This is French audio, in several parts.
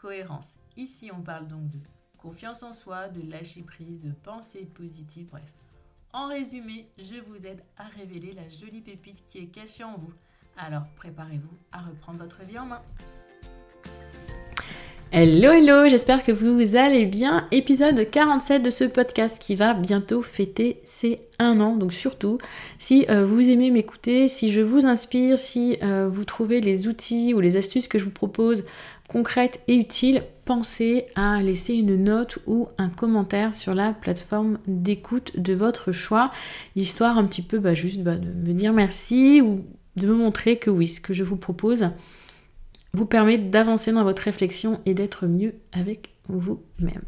cohérence. Ici, on parle donc de confiance en soi, de lâcher prise, de pensée positive, bref. En résumé, je vous aide à révéler la jolie pépite qui est cachée en vous. Alors préparez-vous à reprendre votre vie en main. Hello hello, j'espère que vous allez bien. Épisode 47 de ce podcast qui va bientôt fêter ses un an. Donc surtout, si euh, vous aimez m'écouter, si je vous inspire, si euh, vous trouvez les outils ou les astuces que je vous propose concrètes et utiles, pensez à laisser une note ou un commentaire sur la plateforme d'écoute de votre choix, histoire un petit peu bah, juste bah, de me dire merci ou de me montrer que oui, ce que je vous propose vous permet d'avancer dans votre réflexion et d'être mieux avec vous-même.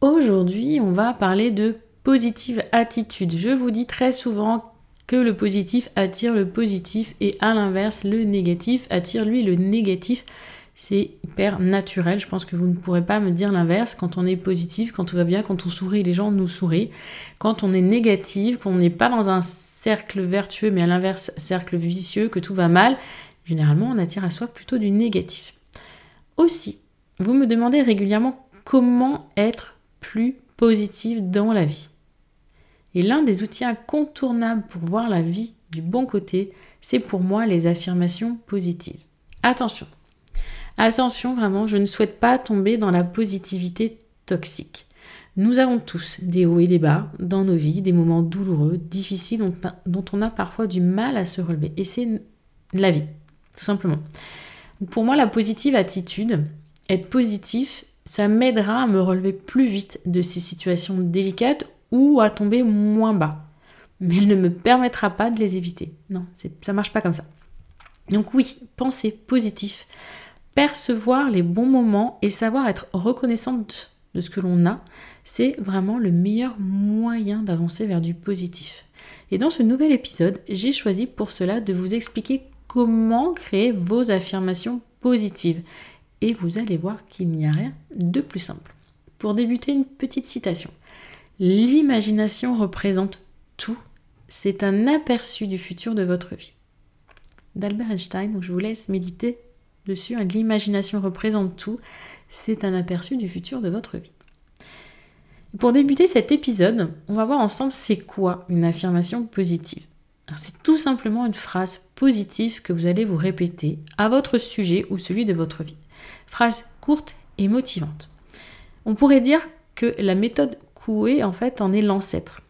Aujourd'hui, on va parler de positive attitude. Je vous dis très souvent que le positif attire le positif et à l'inverse, le négatif attire lui le négatif. C'est hyper naturel. Je pense que vous ne pourrez pas me dire l'inverse. Quand on est positif, quand tout va bien, quand on sourit, les gens nous sourient. Quand on est négatif, qu'on n'est pas dans un cercle vertueux, mais à l'inverse, cercle vicieux, que tout va mal, Généralement, on attire à soi plutôt du négatif. Aussi, vous me demandez régulièrement comment être plus positif dans la vie. Et l'un des outils incontournables pour voir la vie du bon côté, c'est pour moi les affirmations positives. Attention, attention vraiment, je ne souhaite pas tomber dans la positivité toxique. Nous avons tous des hauts et des bas dans nos vies, des moments douloureux, difficiles dont, on a parfois du mal à se relever. Et c'est la vie tout simplement. Pour moi, la positive attitude, être positif, ça m'aidera à me relever plus vite de ces situations délicates ou à tomber moins bas. Mais elle ne me permettra pas de les éviter. Non, ça marche pas comme ça. Donc oui, penser positif, percevoir les bons moments et savoir être reconnaissante de ce que l'on a, c'est vraiment le meilleur moyen d'avancer vers du positif. Et dans ce nouvel épisode, j'ai choisi pour cela de vous expliquer comment créer vos affirmations positives. Et vous allez voir qu'il n'y a rien de plus simple. Pour débuter, une petite citation. L'imagination représente tout. C'est un aperçu du futur de votre vie. D'Albert Einstein, je vous laisse méditer dessus. L'imagination représente tout. C'est un aperçu du futur de votre vie. Pour débuter cet épisode, on va voir ensemble c'est quoi une affirmation positive. C'est tout simplement une phrase positive que vous allez vous répéter à votre sujet ou celui de votre vie. Phrase courte et motivante. On pourrait dire que la méthode Coué en fait en est l'ancêtre.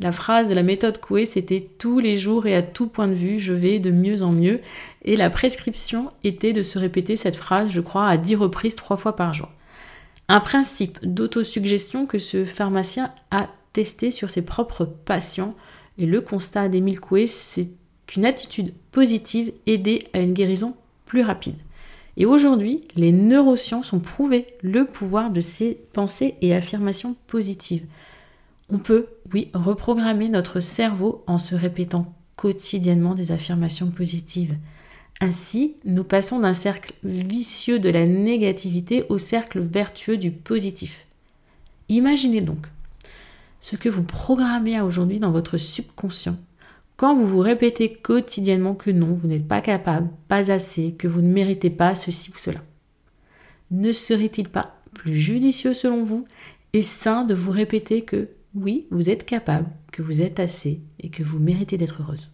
La phrase de la méthode Coué, c'était tous les jours et à tout point de vue, je vais de mieux en mieux. Et la prescription était de se répéter cette phrase, je crois, à 10 reprises, trois fois par jour. Un principe d'autosuggestion que ce pharmacien a testé sur ses propres patients et le constat d'Émile Coué, c'est qu'une attitude positive aidait à une guérison plus rapide. Et aujourd'hui, les neurosciences ont prouvé le pouvoir de ces pensées et affirmations positives. On peut, oui, reprogrammer notre cerveau en se répétant quotidiennement des affirmations positives. Ainsi, nous passons d'un cercle vicieux de la négativité au cercle vertueux du positif. Imaginez donc ce que vous programmez aujourd'hui dans votre subconscient. Quand vous vous répétez quotidiennement que non, vous n'êtes pas capable, pas assez, que vous ne méritez pas ceci ou cela. Ne serait-il pas plus judicieux selon vous et sain de vous répéter que oui, vous êtes capable, que vous êtes assez et que vous méritez d'être heureuse?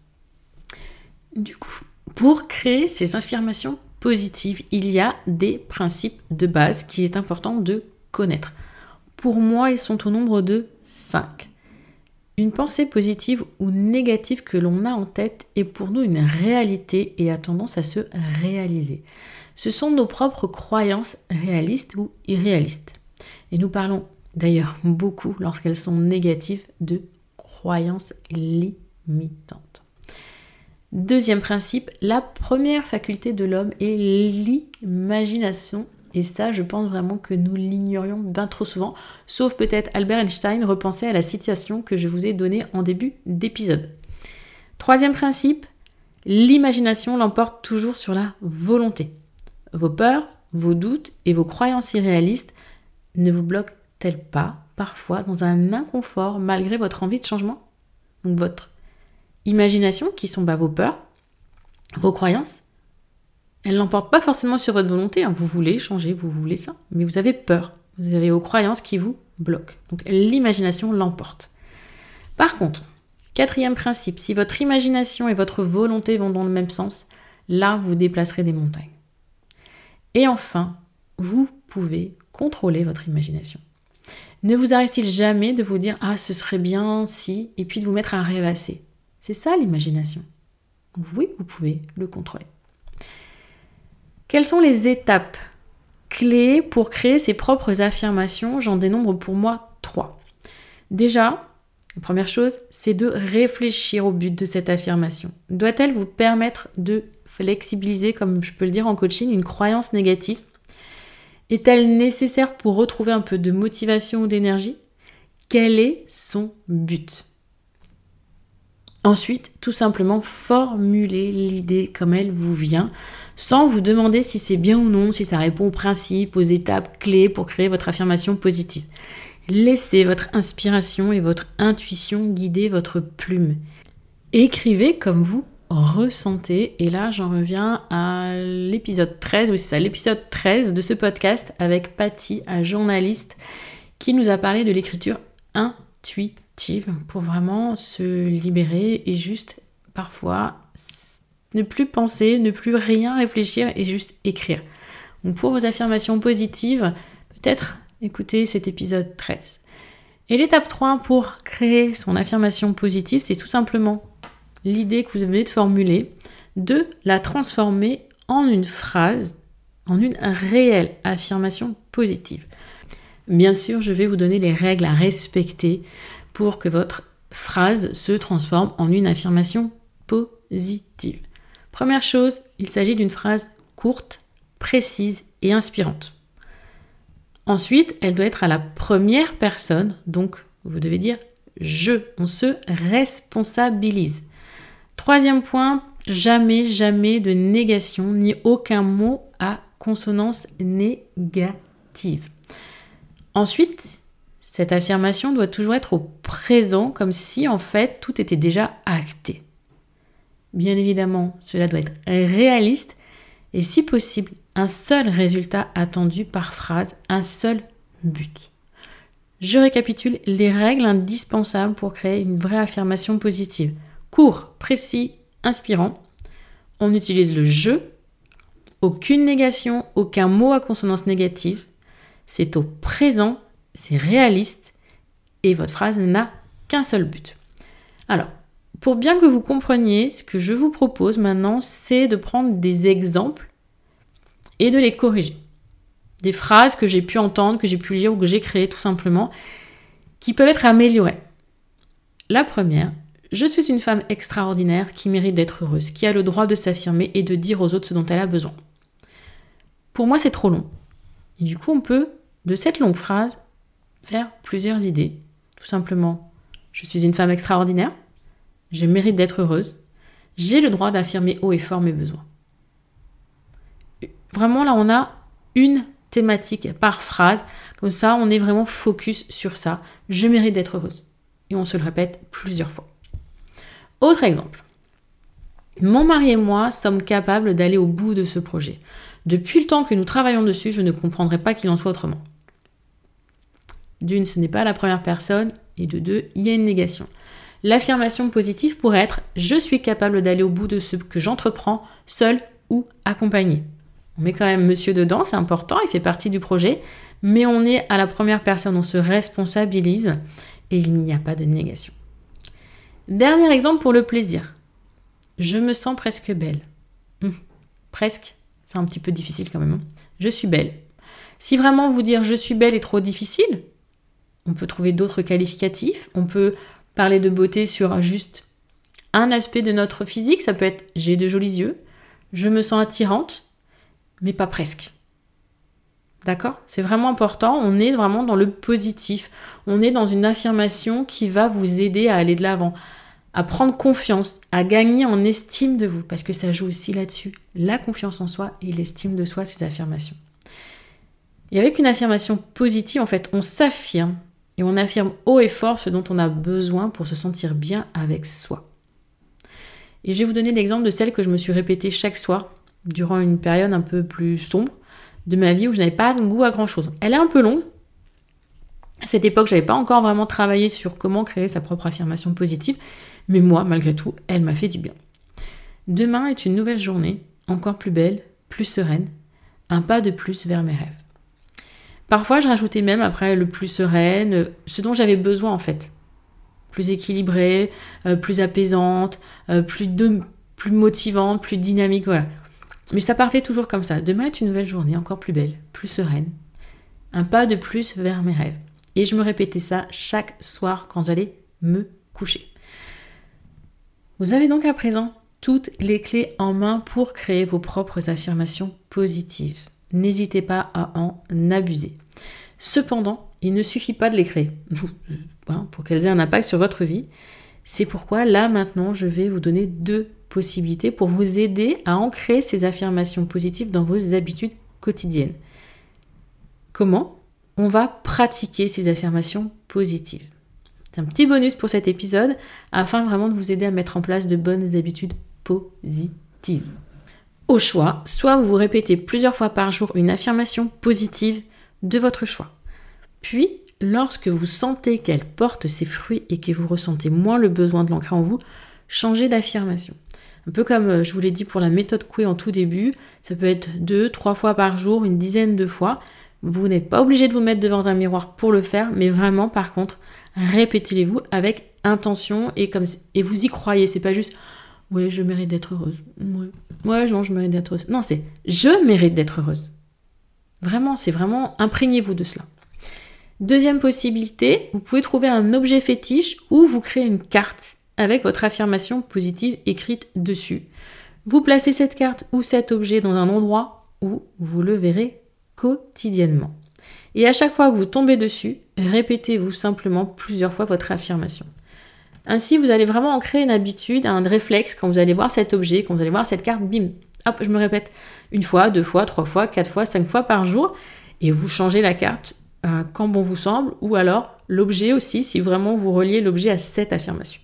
Du coup, pour créer ces affirmations positives, il y a des principes de base qui est important de connaître. Pour moi, ils sont au nombre de 5. Une pensée positive ou négative que l'on a en tête est pour nous une réalité et a tendance à se réaliser. Ce sont nos propres croyances réalistes ou irréalistes. Et nous parlons d'ailleurs beaucoup lorsqu'elles sont négatives de croyances limitantes. Deuxième principe, la première faculté de l'homme est l'imagination Et ça, je pense vraiment que nous l'ignorions bien trop souvent, sauf peut-être Albert Einstein repensait à la citation que je vous ai donnée en début d'épisode. Troisième principe, l'imagination l'emporte toujours sur la volonté. Vos peurs, vos doutes et vos croyances irréalistes ne vous bloquent-elles pas parfois dans un inconfort malgré votre envie de changement? Donc votre imagination, qui sont bah, vos peurs, vos croyances, elles n'emportent pas forcément sur votre volonté. Hein. Vous voulez changer, vous voulez ça, mais vous avez peur. Vous avez vos croyances qui vous bloquent. Donc l'imagination l'emporte. Par contre, quatrième principe, si votre imagination et votre volonté vont dans le même sens, là, vous déplacerez des montagnes. Et enfin, vous pouvez contrôler votre imagination. Ne vous arrive-t-il jamais de vous dire Ah, ce serait bien si, et puis de vous mettre un rêvasser? C'est ça l'imagination. Oui, vous pouvez le contrôler. Quelles sont les étapes clés pour créer ses propres affirmations? J'en dénombre pour moi trois. Déjà, la première chose, c'est de réfléchir au but de cette affirmation. Doit-elle vous permettre de flexibiliser, comme je peux le dire en coaching, une croyance négative? Est-elle nécessaire pour retrouver un peu de motivation ou d'énergie? Quel est son but? Ensuite, tout simplement formuler l'idée comme elle vous vient, sans vous demander si c'est bien ou non, si ça répond aux principes, aux étapes clés pour créer votre affirmation positive. Laissez votre inspiration et votre intuition guider votre plume. Écrivez comme vous ressentez. Et là, j'en reviens à l'épisode 13, oui c'est ça, l'épisode 13 de ce podcast avec Patty, un journaliste, qui nous a parlé de l'écriture intuitive pour vraiment se libérer et juste parfois ne plus penser, ne plus rien réfléchir et juste écrire. Pour vos affirmations positives, peut-être écoutez cet épisode 13. Et l'étape 3 pour créer son affirmation positive, c'est tout simplement l'idée que vous venez de formuler, de la transformer en une phrase, en une réelle affirmation positive. Bien sûr, je vais vous donner les règles à respecter pour que votre phrase se transforme en une affirmation positive. Première chose, il s'agit d'une phrase courte, précise et inspirante. Ensuite, elle doit être à la première personne, donc vous devez dire je. On se responsabilise. Troisième point, jamais, jamais de négation ni aucun mot à consonance négative. Ensuite, cette affirmation doit toujours être au présent, comme si en fait tout était déjà acté. Bien évidemment, cela doit être réaliste et si possible, un seul résultat attendu par phrase, un seul but. Je récapitule les règles indispensables pour créer une vraie affirmation positive court, précis, inspirant. On utilise le je, aucune négation, aucun mot à consonance négative. C'est au présent, c'est réaliste et votre phrase n'a qu'un seul but. Alors, pour bien que vous compreniez, ce que je vous propose maintenant, c'est de prendre des exemples et de les corriger. Des phrases que j'ai pu entendre, que j'ai pu lire ou que j'ai créées tout simplement, qui peuvent être améliorées. La première, je suis une femme extraordinaire qui mérite d'être heureuse, qui a le droit de s'affirmer et de dire aux autres ce dont elle a besoin. Pour moi, c'est trop long. Du coup, on peut, de cette longue phrase, faire plusieurs idées. Tout simplement, je suis une femme extraordinaire, je mérite d'être heureuse, j'ai le droit d'affirmer haut et fort mes besoins. Vraiment, là, on a une thématique par phrase. Comme ça, on est vraiment focus sur ça. Je mérite d'être heureuse. Et on se le répète plusieurs fois. Autre exemple. Mon mari et moi sommes capables d'aller au bout de ce projet. Depuis le temps que nous travaillons dessus, je ne comprendrai pas qu'il en soit autrement. D'une, ce n'est pas la première personne, et de deux, il y a une négation. L'affirmation positive pourrait être je suis capable d'aller au bout de ce que j'entreprends, seul ou accompagné. On met quand même monsieur dedans, c'est important, il fait partie du projet, mais on est à la première personne, on se responsabilise et il n'y a pas de négation. Dernier exemple pour le plaisir. Je me sens presque belle. Hum, presque, c'est un petit peu difficile quand même. Hein. Je suis belle. Si vraiment vous dire je suis belle est trop difficile, on peut trouver d'autres qualificatifs. On peut parler de beauté sur juste un aspect de notre physique. Ça peut être j'ai de jolis yeux, je me sens attirante, mais pas presque. D'accord? C'est vraiment important. On est vraiment dans le positif. On est dans une affirmation qui va vous aider à aller de l'avant, à prendre confiance, à gagner en estime de vous, parce que ça joue aussi là-dessus. La confiance en soi et l'estime de soi, ces affirmations. Et avec une affirmation positive, en fait, on s'affirme et on affirme haut et fort ce dont on a besoin pour se sentir bien avec soi. Et je vais vous donner l'exemple de celle que je me suis répétée chaque soir durant une période un peu plus sombre de ma vie où je n'avais pas goût à grand chose. Elle est un peu longue. À cette époque, je n'avais pas encore vraiment travaillé sur comment créer sa propre affirmation positive, mais moi, malgré tout, elle m'a fait du bien. Demain est une nouvelle journée, encore plus belle, plus sereine, un pas de plus vers mes rêves. Parfois, je rajoutais même après le plus sereine, ce dont j'avais besoin en fait. Plus équilibrée, euh, plus apaisante, euh, plus, de, plus motivante, plus dynamique, voilà. Mais ça partait toujours comme ça. Demain est une nouvelle journée, encore plus belle, plus sereine. Un pas de plus vers mes rêves. Et je me répétais ça chaque soir quand j'allais me coucher. Vous avez donc à présent toutes les clés en main pour créer vos propres affirmations positives. N'hésitez pas à en abuser. Cependant, il ne suffit pas de les créer hein, pour qu'elles aient un impact sur votre vie. C'est pourquoi là maintenant, je vais vous donner deux possibilités pour vous aider à ancrer ces affirmations positives dans vos habitudes quotidiennes. Comment On va pratiquer ces affirmations positives? C'est un petit bonus pour cet épisode afin vraiment de vous aider à mettre en place de bonnes habitudes positives. Au choix, soit vous répétez plusieurs fois par jour une affirmation positive de votre choix. Puis, lorsque vous sentez qu'elle porte ses fruits et que vous ressentez moins le besoin de l'ancrer en vous, changez d'affirmation. Un peu comme euh, je vous l'ai dit pour la méthode Coué en tout début, ça peut être deux, trois fois par jour, une dizaine de fois. Vous n'êtes pas obligé de vous mettre devant un miroir pour le faire, mais vraiment, par contre, répétez-les-vous avec intention et, comme, et vous y croyez. C'est pas juste ouais, je mérite d'être heureuse. Ouais, non, je mérite d'être heureuse. Non, c'est je mérite d'être heureuse. Vraiment, c'est vraiment imprégnez-vous de cela. Deuxième possibilité, vous pouvez trouver un objet fétiche ou vous créez une carte avec votre affirmation positive écrite dessus. Vous placez cette carte ou cet objet dans un endroit où vous le verrez quotidiennement. Et à chaque fois que vous tombez dessus, répétez-vous simplement plusieurs fois votre affirmation. Ainsi, vous allez vraiment en créer une habitude, un réflexe quand vous allez voir cet objet, quand vous allez voir cette carte, bim, hop, je me répète une fois, deux fois, trois fois, quatre fois, cinq fois par jour, et vous changez la carte euh, quand bon vous semble, ou alors l'objet aussi, si vraiment vous reliez l'objet à cette affirmation.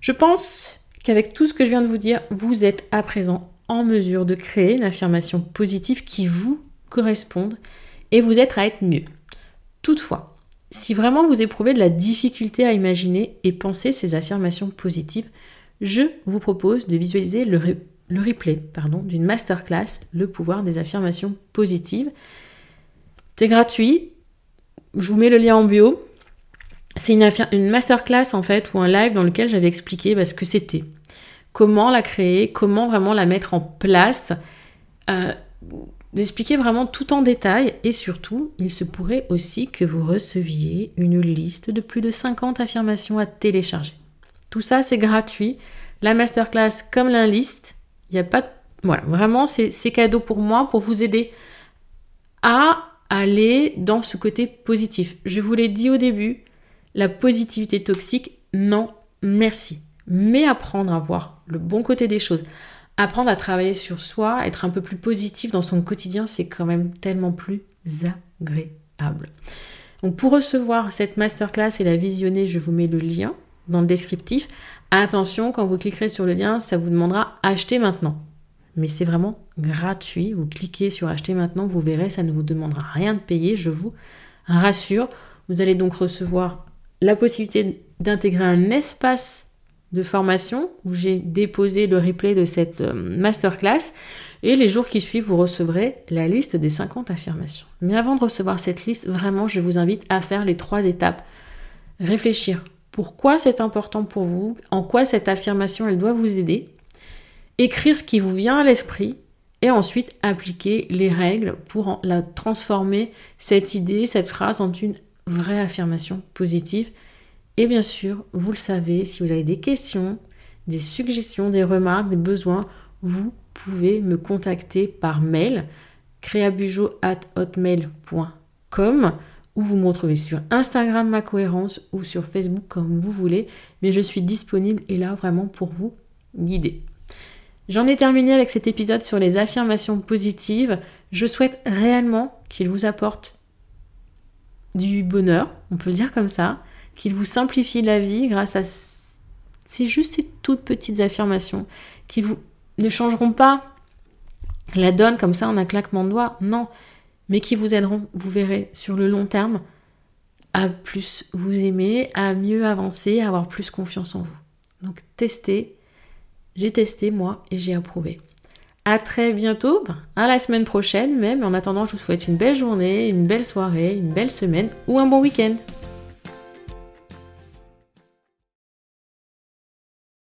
Je pense qu'avec tout ce que je viens de vous dire, vous êtes à présent en mesure de créer une affirmation positive qui vous corresponde et vous êtes à être mieux. Toutefois, si vraiment vous éprouvez de la difficulté à imaginer et penser ces affirmations positives, je vous propose de visualiser le, replay pardon, d'une masterclass, Le pouvoir des affirmations positives. C'est gratuit, je vous mets le lien en bio. C'est une, masterclass en fait ou un live dans lequel j'avais expliqué bah, ce que c'était, comment la créer, comment vraiment la mettre en place, euh, d'expliquer vraiment tout en détail et surtout, il se pourrait aussi que vous receviez une liste de plus de 50 affirmations à télécharger. Tout ça, c'est gratuit. La masterclass comme l'inlist, il n'y a pas Voilà, vraiment, c'est cadeau pour moi, pour vous aider à aller dans ce côté positif. Je vous l'ai dit au début, la positivité toxique, non, merci. Mais apprendre à voir le bon côté des choses, apprendre à travailler sur soi, être un peu plus positif dans son quotidien, c'est quand même tellement plus agréable. Donc pour recevoir cette masterclass et la visionner, je vous mets le lien dans le descriptif. Attention, quand vous cliquerez sur le lien, ça vous demandera acheter maintenant. Mais c'est vraiment gratuit. Vous cliquez sur acheter maintenant, vous verrez, ça ne vous demandera rien de payer, je vous rassure. Vous allez donc recevoir la possibilité d'intégrer un espace de formation où j'ai déposé le replay de cette euh, masterclass et les jours qui suivent, vous recevrez la liste des 50 affirmations. Mais avant de recevoir cette liste, vraiment, je vous invite à faire les trois étapes. Réfléchir. Pourquoi c'est important pour vous? En quoi cette affirmation, elle doit vous aider? Écrire ce qui vous vient à l'esprit et ensuite appliquer les règles pour la transformer, cette idée, cette phrase en une vraie affirmation positive. Et bien sûr, vous le savez, si vous avez des questions, des suggestions, des remarques, des besoins, vous pouvez me contacter par mail créabujo.hotmail.com ou vous me retrouvez sur Instagram ma cohérence ou sur Facebook comme vous voulez, mais je suis disponible et là vraiment pour vous guider. J'en ai terminé avec cet épisode sur les affirmations positives. Je souhaite réellement qu'il vous apporte du bonheur, on peut le dire comme ça, qu'il vous simplifie la vie grâce à c'est juste ces toutes petites affirmations qui vous ne changeront pas la donne comme ça en un claquement de doigts, non, mais qui vous aideront, vous verrez, sur le long terme, à plus vous aimer, à mieux avancer, à avoir plus confiance en vous. Donc testez, j'ai testé moi et j'ai approuvé. À très bientôt, ben, à la semaine prochaine même. En attendant, je vous souhaite une belle journée, une belle soirée, une belle semaine ou un bon week-end.